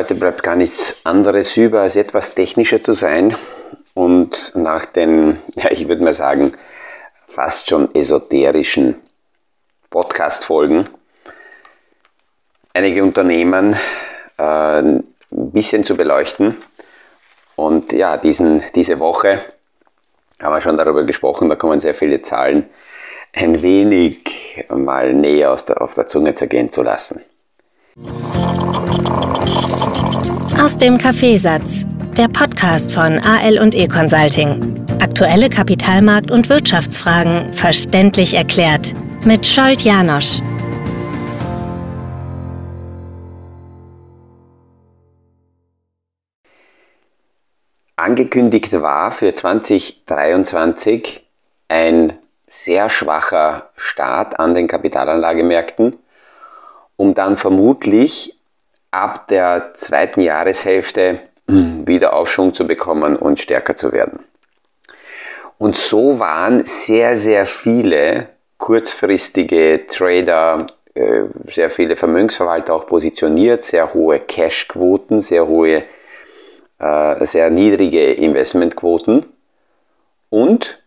Heute bleibt gar nichts anderes über, als etwas technischer zu sein und nach den, ja, ich würde mal sagen, fast schon esoterischen Podcast-Folgen einige Unternehmen äh, ein bisschen zu beleuchten. Und ja, diesen, diese Woche haben wir schon darüber gesprochen, da kommen sehr viele Zahlen, ein wenig mal näher der, auf der Zunge zergehen zu lassen. Aus dem Kaffeesatz, der Podcast von AL und E Consulting. Aktuelle Kapitalmarkt- und Wirtschaftsfragen verständlich erklärt mit Scholt Janosch. Angekündigt war für 2023 ein sehr schwacher Start an den Kapitalanlagemärkten, um dann vermutlich ab der zweiten Jahreshälfte wieder Aufschwung zu bekommen und stärker zu werden. Und so waren sehr, sehr viele kurzfristige Trader, äh, sehr viele Vermögensverwalter auch positioniert, sehr hohe Cashquoten, sehr hohe äh, sehr niedrige Investmentquoten. Und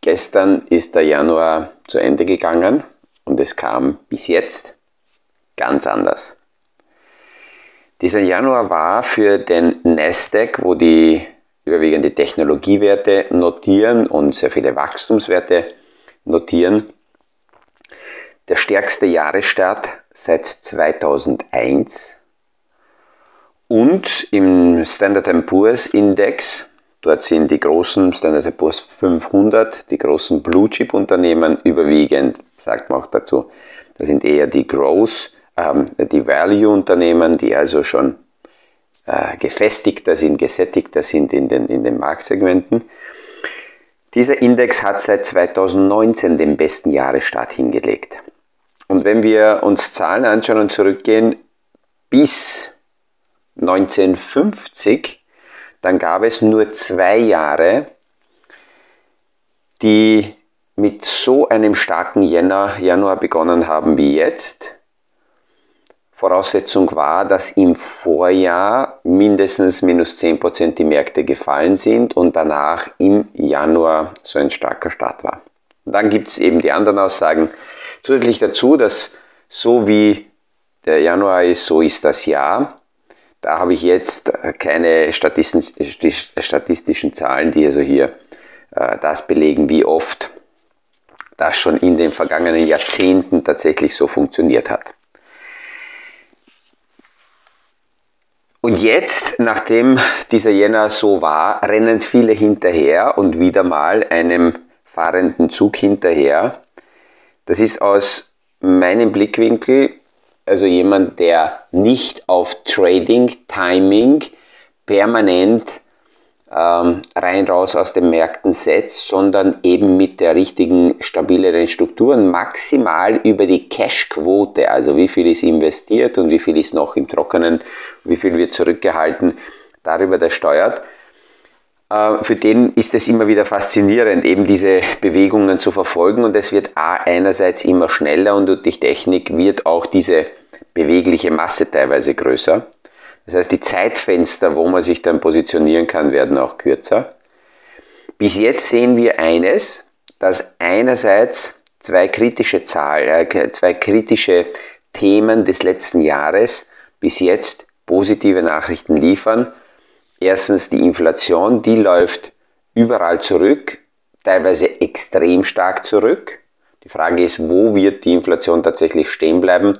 gestern ist der Januar zu Ende gegangen und es kam bis jetzt ganz anders. Dieser Januar war für den Nasdaq, wo die überwiegend die Technologiewerte notieren und sehr viele Wachstumswerte notieren, der stärkste Jahresstart seit 2001 und im Standard Poor's Index, dort sind die großen Standard Poor's 500, die großen Blue Chip Unternehmen überwiegend, sagt man auch dazu, das sind eher die Growth, ähm, die Value Unternehmen, die also schon äh, gefestigter sind, gesättigter sind in den, in den Marktsegmenten. Dieser Index hat seit 2019 den besten Jahresstart hingelegt. Und wenn wir uns Zahlen anschauen und zurückgehen, bis 1950, dann gab es nur zwei Jahre, die mit so einem starken Jänner, Januar begonnen haben wie jetzt. Voraussetzung war, dass im Vorjahr mindestens minus 10% die Märkte gefallen sind und danach im Januar so ein starker Start war. Und dann gibt es eben die anderen Aussagen. Zusätzlich dazu, dass so wie der Januar ist, so ist das Jahr. Da habe ich jetzt keine statistischen Zahlen, die also hier äh, das belegen, wie oft das schon in den vergangenen Jahrzehnten tatsächlich so funktioniert hat. Und jetzt, nachdem dieser Jänner so war, rennen viele hinterher und wieder mal einem fahrenden Zug hinterher. Das ist aus meinem Blickwinkel also jemand, der nicht auf Trading, Timing permanent ähm, rein raus aus den Märkten setzt, sondern eben mit der richtigen, stabileren Strukturen maximal über die Cashquote, also wie viel ist investiert und wie viel ist noch im Trockenen, wie viel wird zurückgehalten, darüber der steuert. Äh, für den ist es immer wieder faszinierend, eben diese Bewegungen zu verfolgen und es wird A einerseits immer schneller und durch Technik wird auch diese bewegliche Masse teilweise größer. Das heißt, die Zeitfenster, wo man sich dann positionieren kann, werden auch kürzer. Bis jetzt sehen wir eines, dass einerseits zwei kritische Zahlen, äh, zwei kritische Themen des letzten Jahres bis jetzt positive Nachrichten liefern Erstens die Inflation, die läuft überall zurück, teilweise extrem stark zurück. Die Frage ist, wo wird die Inflation tatsächlich stehen bleiben?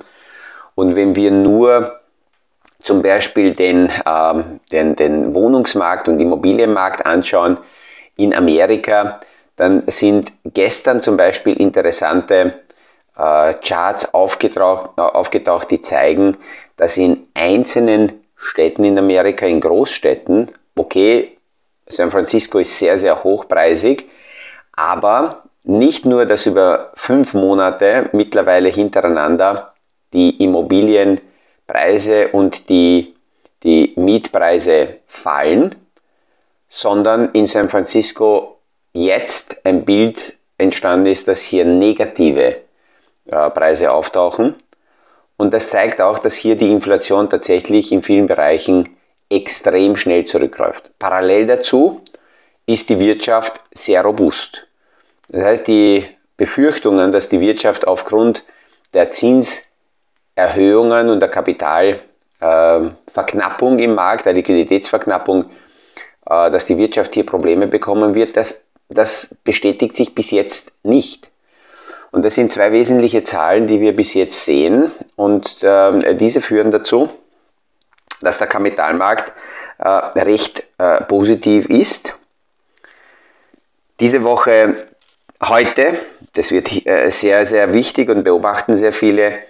Und wenn wir nur zum Beispiel den, ähm, den, den Wohnungsmarkt und Immobilienmarkt anschauen in Amerika, dann sind gestern zum Beispiel interessante äh, Charts aufgetaucht, aufgetaucht, die zeigen, dass in einzelnen Städten in Amerika, in Großstädten, okay, San Francisco ist sehr, sehr hochpreisig, aber nicht nur, dass über fünf Monate mittlerweile hintereinander die Immobilienpreise und die, die Mietpreise fallen, sondern in San Francisco jetzt ein Bild entstanden ist, dass hier negative äh, Preise auftauchen Und das zeigt auch, dass hier die Inflation tatsächlich in vielen Bereichen extrem schnell zurückläuft. Parallel dazu ist die Wirtschaft sehr robust. Das heißt, die Befürchtungen, dass die Wirtschaft aufgrund der Zinserhöhungen und der Kapitalverknappung im Markt, der Liquiditätsverknappung, äh, dass die Wirtschaft hier Probleme bekommen wird, das, das bestätigt sich bis jetzt nicht. Und das sind zwei wesentliche Zahlen, die wir bis jetzt sehen. Und äh, diese führen dazu, dass der Kapitalmarkt äh, recht äh, positiv ist. Diese Woche heute, das wird äh, sehr, sehr wichtig und beobachten sehr viele,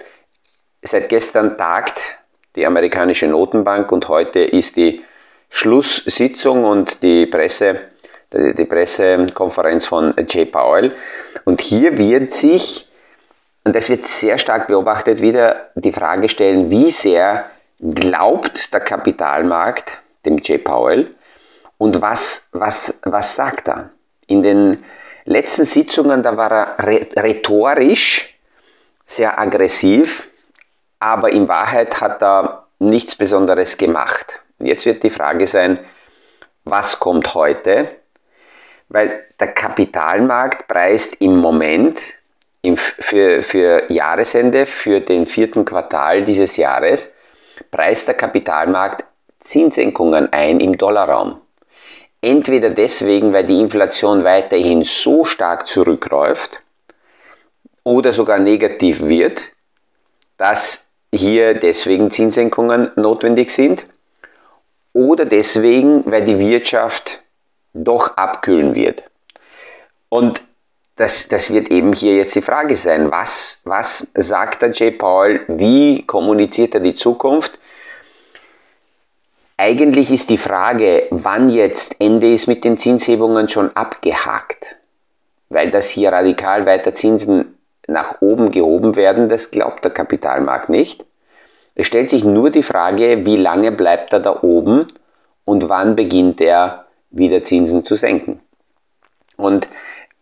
seit gestern tagt die amerikanische Notenbank und heute ist die Schlusssitzung und die Presse, die Pressekonferenz von Jay Powell. Und hier wird sich, und das wird sehr stark beobachtet, wieder die Frage stellen, wie sehr glaubt der Kapitalmarkt dem Jay Powell und was, was, was sagt er? In den letzten Sitzungen, da war er rhetorisch sehr aggressiv, aber in Wahrheit hat er nichts Besonderes gemacht. Jetzt wird die Frage sein, was kommt heute? Weil der Kapitalmarkt preist im Moment für, für Jahresende, für den vierten Quartal dieses Jahres, preist der Kapitalmarkt Zinssenkungen ein im Dollarraum. Entweder deswegen, weil die Inflation weiterhin so stark zurückläuft oder sogar negativ wird, dass hier deswegen Zinssenkungen notwendig sind oder deswegen, weil die Wirtschaft doch abkühlen wird. Und das, das wird eben hier jetzt die Frage sein. Was, was sagt der J. Paul? Wie kommuniziert er die Zukunft? Eigentlich ist die Frage, wann jetzt Ende ist mit den Zinshebungen schon abgehakt. Weil das hier radikal weiter Zinsen nach oben gehoben werden, das glaubt der Kapitalmarkt nicht. Es stellt sich nur die Frage, wie lange bleibt er da oben und wann beginnt er wieder Zinsen zu senken. Und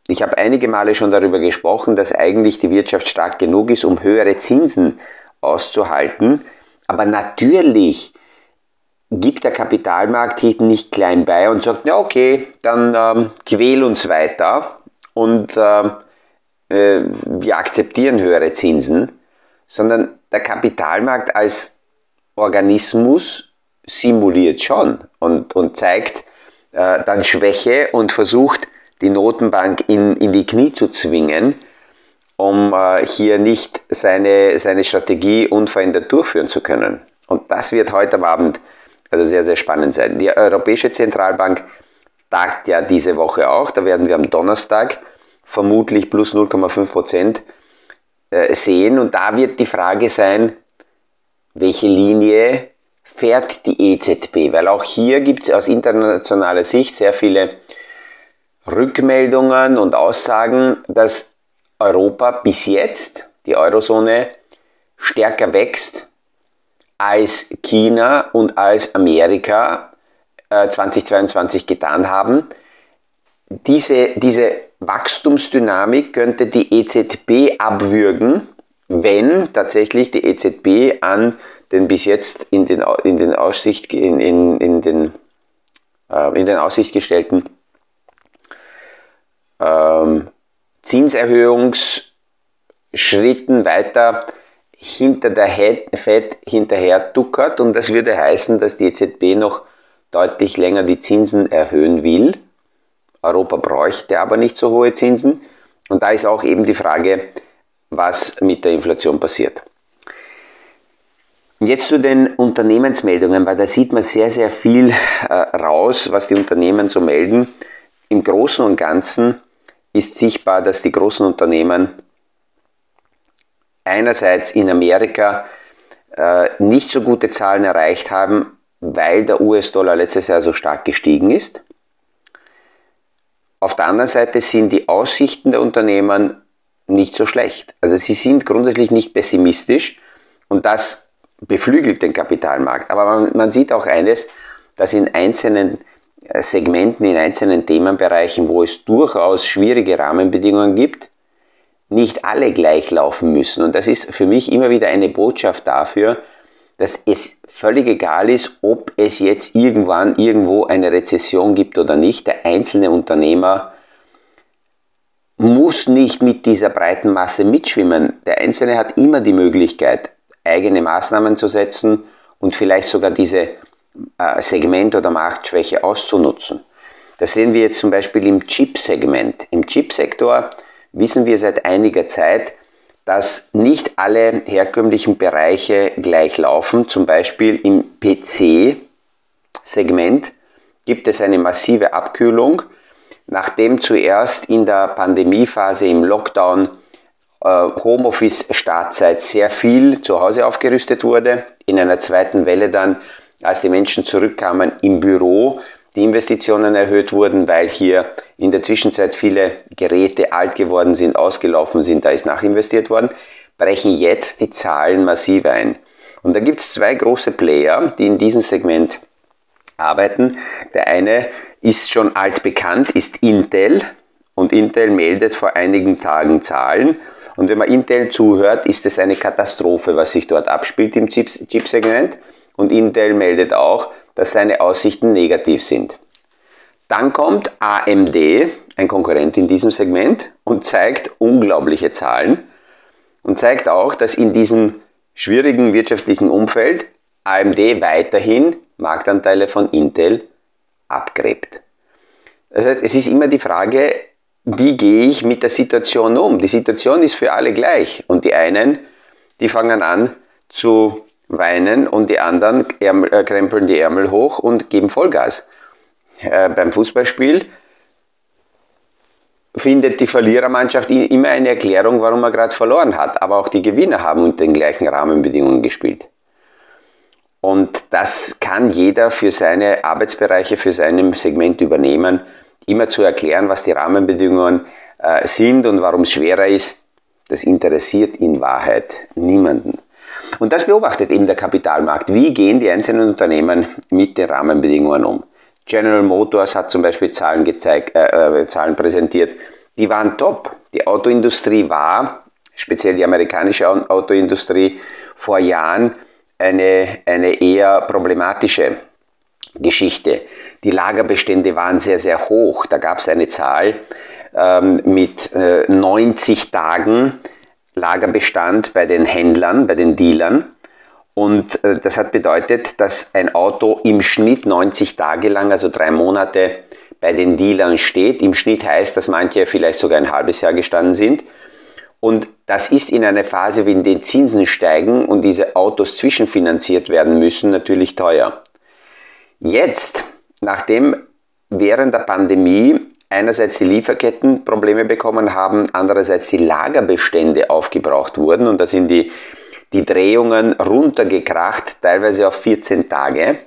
ich habe einige Male schon darüber gesprochen, dass eigentlich die Wirtschaft stark genug ist, um höhere Zinsen auszuhalten. Aber natürlich gibt der Kapitalmarkt hier nicht klein bei und sagt, ja okay, dann ähm, quäl uns weiter und ähm, äh, wir akzeptieren höhere Zinsen, sondern der Kapitalmarkt als Organismus simuliert schon und, und zeigt äh, dann Schwäche und versucht die Notenbank in, in die Knie zu zwingen, um äh, hier nicht seine, seine Strategie unverändert durchführen zu können. Und das wird heute Abend also sehr, sehr spannend sein. Die Europäische Zentralbank tagt ja diese Woche auch. Da werden wir am Donnerstag vermutlich plus 0,5 Prozent äh, sehen. Und da wird die Frage sein, welche Linie fährt die EZB? Weil auch hier gibt es aus internationaler Sicht sehr viele Rückmeldungen und Aussagen, dass Europa bis jetzt, die Eurozone, stärker wächst als China und als Amerika äh, 2022 getan haben. Diese, diese Wachstumsdynamik könnte die EZB abwürgen, wenn tatsächlich die EZB an den bis jetzt in den, in den, Aussicht, in, in, in den, äh, in den Aussicht gestellten ähm, Zinserhöhungsschritten weiter hinter der Fed hinterher duckert und das würde heißen, dass die EZB noch deutlich länger die Zinsen erhöhen will. Europa bräuchte aber nicht so hohe Zinsen und da ist auch eben die Frage, was mit der Inflation passiert. Jetzt zu den Unternehmensmeldungen, weil da sieht man sehr, sehr viel äh, raus, was die Unternehmen so melden. Im Großen und Ganzen ist sichtbar, dass die großen Unternehmen einerseits in Amerika äh, nicht so gute Zahlen erreicht haben, weil der US-Dollar letztes Jahr so stark gestiegen ist. Auf der anderen Seite sind die Aussichten der Unternehmen nicht so schlecht. Also sie sind grundsätzlich nicht pessimistisch und das beflügelt den Kapitalmarkt. Aber man, man sieht auch eines, dass in einzelnen äh, Segmenten, in einzelnen Themenbereichen, wo es durchaus schwierige Rahmenbedingungen gibt, nicht alle gleich laufen müssen. Und das ist für mich immer wieder eine Botschaft dafür, dass es völlig egal ist, ob es jetzt irgendwann irgendwo eine Rezession gibt oder nicht. Der einzelne Unternehmer muss nicht mit dieser breiten Masse mitschwimmen. Der Einzelne hat immer die Möglichkeit, eigene Maßnahmen zu setzen und vielleicht sogar diese äh, Segment- oder Marktschwäche auszunutzen. Das sehen wir jetzt zum Beispiel im Chip-Segment. Im Chip-Sektor wissen wir seit einiger Zeit, dass nicht alle herkömmlichen Bereiche gleich laufen. Zum Beispiel im PC-Segment gibt es eine massive Abkühlung, nachdem zuerst in der Pandemiephase im Lockdown äh, Homeoffice-Startzeit sehr viel zu Hause aufgerüstet wurde, in einer zweiten Welle dann, als die Menschen zurückkamen im Büro, die Investitionen erhöht wurden, weil hier in der Zwischenzeit viele Geräte alt geworden sind, ausgelaufen sind, da ist nachinvestiert worden, brechen jetzt die Zahlen massiv ein. Und da gibt es zwei große Player, die in diesem Segment arbeiten. Der eine ist schon altbekannt, ist Intel. Und Intel meldet vor einigen Tagen Zahlen. Und wenn man Intel zuhört, ist es eine Katastrophe, was sich dort abspielt im Chip-Segment. Und Intel meldet auch, dass seine Aussichten negativ sind. Dann kommt AMD, ein Konkurrent in diesem Segment, und zeigt unglaubliche Zahlen und zeigt auch, dass in diesem schwierigen wirtschaftlichen Umfeld AMD weiterhin Marktanteile von Intel abgräbt. Das heißt, es ist immer die Frage, wie gehe ich mit der Situation um? Die Situation ist für alle gleich und die einen, die fangen an zu weinen und die anderen Ärmel, äh, krempeln die Ärmel hoch und geben Vollgas. Äh, beim Fußballspiel findet die Verlierermannschaft immer eine Erklärung, warum er gerade verloren hat. Aber auch die Gewinner haben unter den gleichen Rahmenbedingungen gespielt. Und das kann jeder für seine Arbeitsbereiche, für sein Segment übernehmen, immer zu erklären, was die Rahmenbedingungen äh, sind und warum es schwerer ist. Das interessiert in Wahrheit niemanden. Und das beobachtet eben der Kapitalmarkt. Wie gehen die einzelnen Unternehmen mit den Rahmenbedingungen um? General Motors hat zum Beispiel Zahlen, gezeigt, äh, äh, Zahlen präsentiert, die waren top. Die Autoindustrie war, speziell die amerikanische Autoindustrie, vor Jahren eine, eine eher problematische Geschichte. Die Lagerbestände waren sehr, sehr hoch. Da gab es eine Zahl ähm, mit äh, 90 Tagen Lagerbestand bei den Händlern, bei den Dealern. Und äh, das hat bedeutet, dass ein Auto im Schnitt 90 Tage lang, also drei Monate, bei den Dealern steht. Im Schnitt heißt, dass manche vielleicht sogar ein halbes Jahr gestanden sind. Und das ist in einer Phase, wenn die Zinsen steigen und diese Autos zwischenfinanziert werden müssen, natürlich teuer. Jetzt, nachdem während der Pandemie einerseits die Lieferketten Probleme bekommen haben, andererseits die Lagerbestände aufgebraucht wurden und da sind die, die Drehungen runtergekracht, teilweise auf 14 Tage,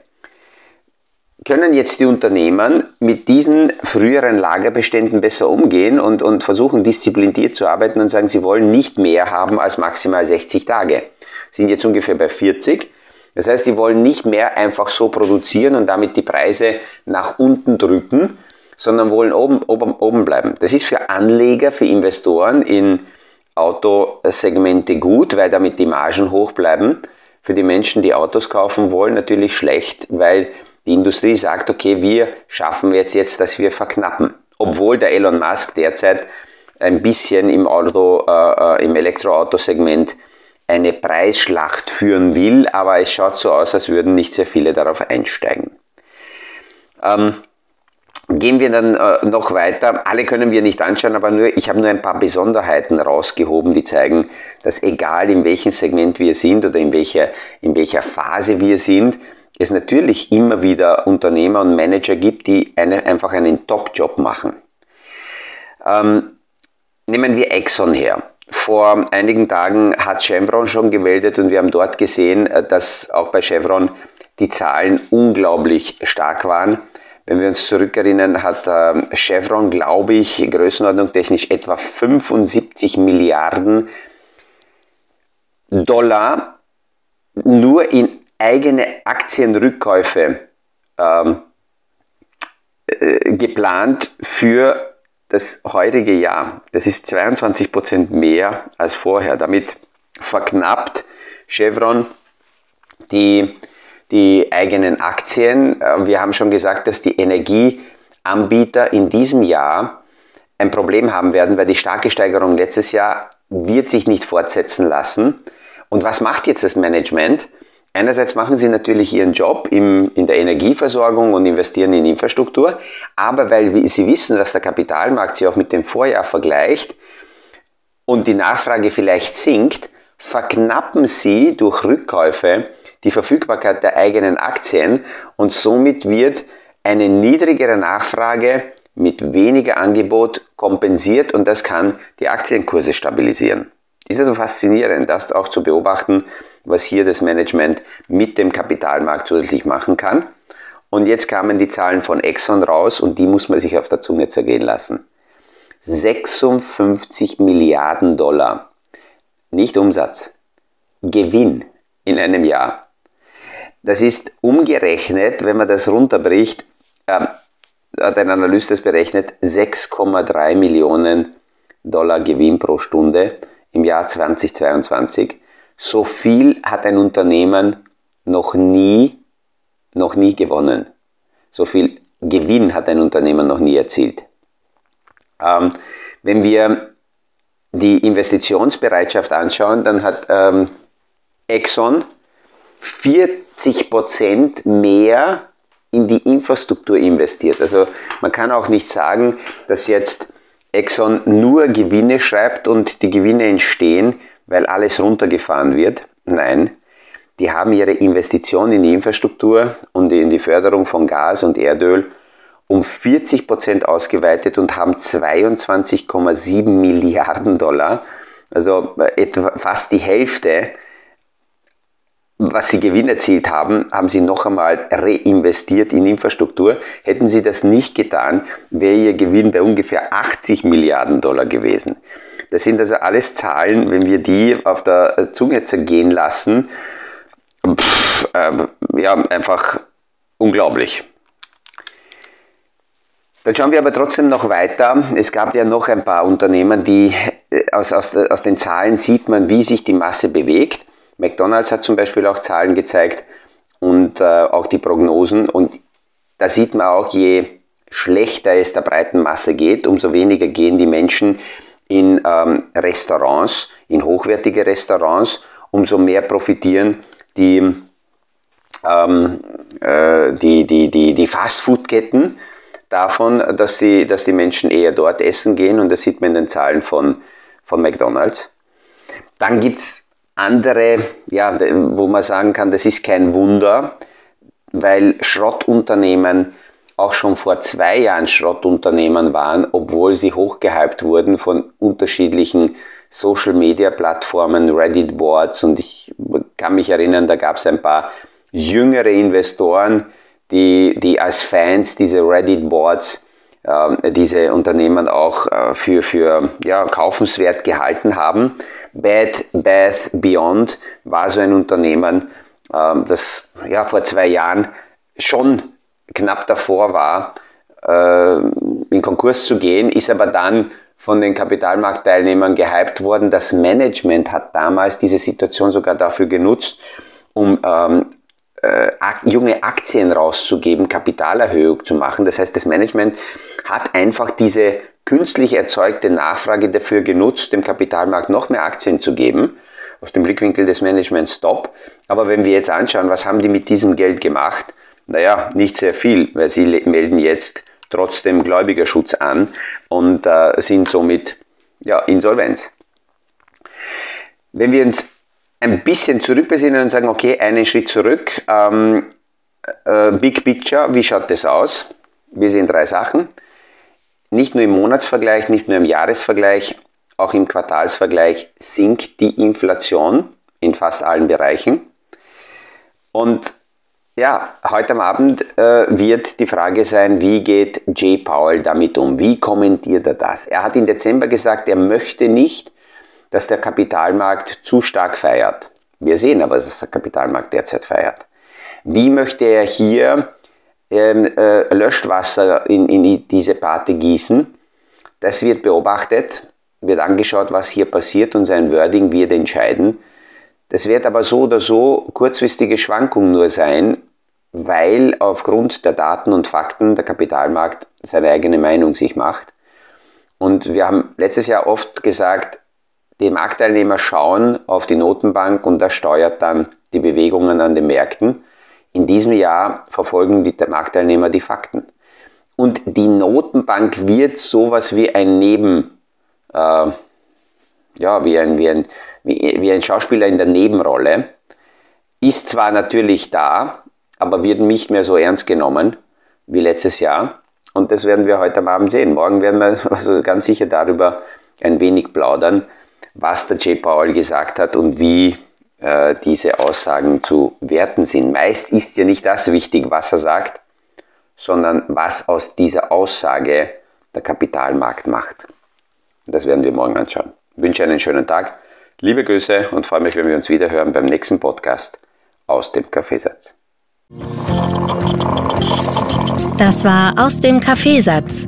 können jetzt die Unternehmen mit diesen früheren Lagerbeständen besser umgehen und, und versuchen diszipliniert zu arbeiten und sagen, sie wollen nicht mehr haben als maximal 60 Tage. Sind jetzt ungefähr bei 40. Das heißt, sie wollen nicht mehr einfach so produzieren und damit die Preise nach unten drücken, sondern wollen oben, oben, oben bleiben. Das ist für Anleger, für Investoren in Autosegmente gut, weil damit die Margen hoch bleiben. Für die Menschen, die Autos kaufen wollen, natürlich schlecht, weil die Industrie sagt, okay, wir schaffen jetzt jetzt, dass wir verknappen. Obwohl der Elon Musk derzeit ein bisschen im Auto, äh, äh im Elektroautosegment eine Preisschlacht führen will, aber es schaut so aus, als würden nicht sehr viele darauf einsteigen. Ähm, Gehen wir dann äh, noch weiter. Alle können wir nicht anschauen, aber nur, ich habe nur ein paar Besonderheiten rausgehoben, die zeigen, dass egal in welchem Segment wir sind oder in welcher, in welcher Phase wir sind, es natürlich immer wieder Unternehmer und Manager gibt, die eine, einfach einen Top-Job machen. Ähm, nehmen wir Exxon her. Vor einigen Tagen hat Chevron schon gemeldet und wir haben dort gesehen, äh, dass auch bei Chevron die Zahlen unglaublich stark waren. Wenn wir uns zurückerinnern, hat äh, Chevron, glaube ich, Größenordnung technisch etwa 75 Milliarden Dollar nur in eigene Aktienrückkäufe ähm, äh, geplant für das heutige Jahr. Das ist 22 Prozent mehr als vorher. Damit verknappt Chevron die, die eigenen Aktien. Äh, wir haben schon gesagt, dass die Energieanbieter in diesem Jahr ein Problem haben werden, weil die starke Steigerung letztes Jahr wird sich nicht fortsetzen lassen. Und was macht jetzt das Management? Einerseits machen sie natürlich ihren Job im, in der Energieversorgung und investieren in Infrastruktur, aber weil sie wissen, dass der Kapitalmarkt sich auch mit dem Vorjahr vergleicht und die Nachfrage vielleicht sinkt, verknappen sie durch Rückkäufe die Verfügbarkeit der eigenen Aktien und somit wird eine niedrigere Nachfrage mit weniger Angebot kompensiert und das kann die Aktienkurse stabilisieren. Ist also faszinierend, das auch zu beobachten, was hier das Management mit dem Kapitalmarkt zusätzlich machen kann. Und jetzt kamen die Zahlen von Exxon raus und die muss man sich auf der Zunge zergehen lassen. 56 Milliarden Dollar, nicht Umsatz, Gewinn in einem Jahr. Das ist umgerechnet, wenn man das runterbricht, äh, hat ein Analyst das berechnet, 6,3 Millionen Dollar Gewinn pro Stunde im Jahr 2022. So viel hat ein Unternehmen noch nie, noch nie gewonnen. So viel Gewinn hat ein Unternehmen noch nie erzielt. Ähm, wenn wir die Investitionsbereitschaft anschauen, dann hat ähm, Exxon 40% mehr in die Infrastruktur investiert. Also man kann auch nicht sagen, dass jetzt Exxon nur Gewinne schreibt und die Gewinne entstehen, weil alles runtergefahren wird. Nein, die haben ihre Investition in die Infrastruktur und in die Förderung von Gas und Erdöl um 40 Prozent ausgeweitet und haben 22,7 Milliarden Dollar, also etwa fast die Hälfte was sie Gewinn erzielt haben, haben sie noch einmal reinvestiert in Infrastruktur. Hätten sie das nicht getan, wäre ihr Gewinn bei ungefähr 80 Milliarden Dollar gewesen. Das sind also alles Zahlen, wenn wir die auf der Zunge zergehen lassen, pff, äh, ja, einfach unglaublich. Dann schauen wir aber trotzdem noch weiter. Es gab ja noch ein paar Unternehmen, die äh, aus, aus, aus den Zahlen sieht man, wie sich die Masse bewegt. McDonald's hat zum Beispiel auch Zahlen gezeigt und äh, auch die Prognosen. Und da sieht man auch, je schlechter es der breiten Masse geht, umso weniger gehen die Menschen in ähm, Restaurants, in hochwertige Restaurants, umso mehr profitieren die, ähm, äh, die, die, die, die Fastfood-Ketten davon, dass die, dass die Menschen eher dort essen gehen und das sieht man in den Zahlen von, von McDonald's. Dann gibt es andere, ja, wo man sagen kann, das ist kein Wunder, weil Schrottunternehmen auch schon vor zwei Jahren Schrottunternehmen waren, obwohl sie hochgehypt wurden von unterschiedlichen Social Media Plattformen, Reddit Boards und ich kann mich erinnern, da gab es ein paar jüngere Investoren, die, die als Fans diese Reddit Boards, äh, diese Unternehmen auch äh, für, für ja, kaufenswert gehalten haben. Bad Bath Beyond war so ein Unternehmen, ähm, das ja, vor zwei Jahren schon knapp davor war, äh, in Konkurs zu gehen, ist aber dann von den Kapitalmarktteilnehmern gehypt worden. Das Management hat damals diese Situation sogar dafür genutzt, um ähm, äh, junge Aktien rauszugeben, Kapitalerhöhung zu machen. Das heißt, das Management hat einfach diese künstlich erzeugte Nachfrage dafür genutzt, dem Kapitalmarkt noch mehr Aktien zu geben. Aus dem Blickwinkel des Managements Stop. Aber wenn wir jetzt anschauen, was haben die mit diesem Geld gemacht? Naja, nicht sehr viel, weil sie melden jetzt trotzdem Gläubigerschutz an und äh, sind somit ja, Insolvenz. Wenn wir uns ein bisschen zurückbesinnen und sagen, okay, einen Schritt zurück, ähm, äh, Big Picture, wie schaut das aus? Wir sehen drei Sachen nicht nur im Monatsvergleich, nicht nur im Jahresvergleich, auch im Quartalsvergleich sinkt die Inflation in fast allen Bereichen. Und ja, heute am Abend äh, wird die Frage sein, wie geht Jay Powell damit um? Wie kommentiert er das? Er hat im Dezember gesagt, er möchte nicht, dass der Kapitalmarkt zu stark feiert. Wir sehen aber, dass der Kapitalmarkt derzeit feiert. Wie möchte er hier ähm, äh, Löschwasser in, in diese Pate gießen, Das wird beobachtet, wird angeschaut, was hier passiert und sein Wording wird entscheiden. Das wird aber so oder so kurzfristige Schwankung nur sein, weil aufgrund der Daten und Fakten der Kapitalmarkt seine eigene Meinung sich macht. Und wir haben letztes Jahr oft gesagt, die Marktteilnehmer schauen auf die Notenbank und das steuert dann die Bewegungen an den Märkten. In diesem Jahr verfolgen die Marktteilnehmer die Fakten. Und die Notenbank wird sowas wie ein Neben, äh, ja, wie ein, wie, ein, wie, wie ein Schauspieler in der Nebenrolle. Ist zwar natürlich da, aber wird nicht mehr so ernst genommen wie letztes Jahr. Und das werden wir heute am Abend sehen. Morgen werden wir also ganz sicher darüber ein wenig plaudern, was der J. Paul gesagt hat und wie äh, diese Aussagen zu werten sind. Meist ist ja nicht das wichtig, was er sagt, sondern was aus dieser Aussage der Kapitalmarkt macht. Das werden wir morgen anschauen. Ich wünsche einen schönen Tag, liebe Grüße und freue mich, wenn wir uns wieder hören beim nächsten Podcast aus dem Kaffeesatz. Das war aus dem Kaffeesatz,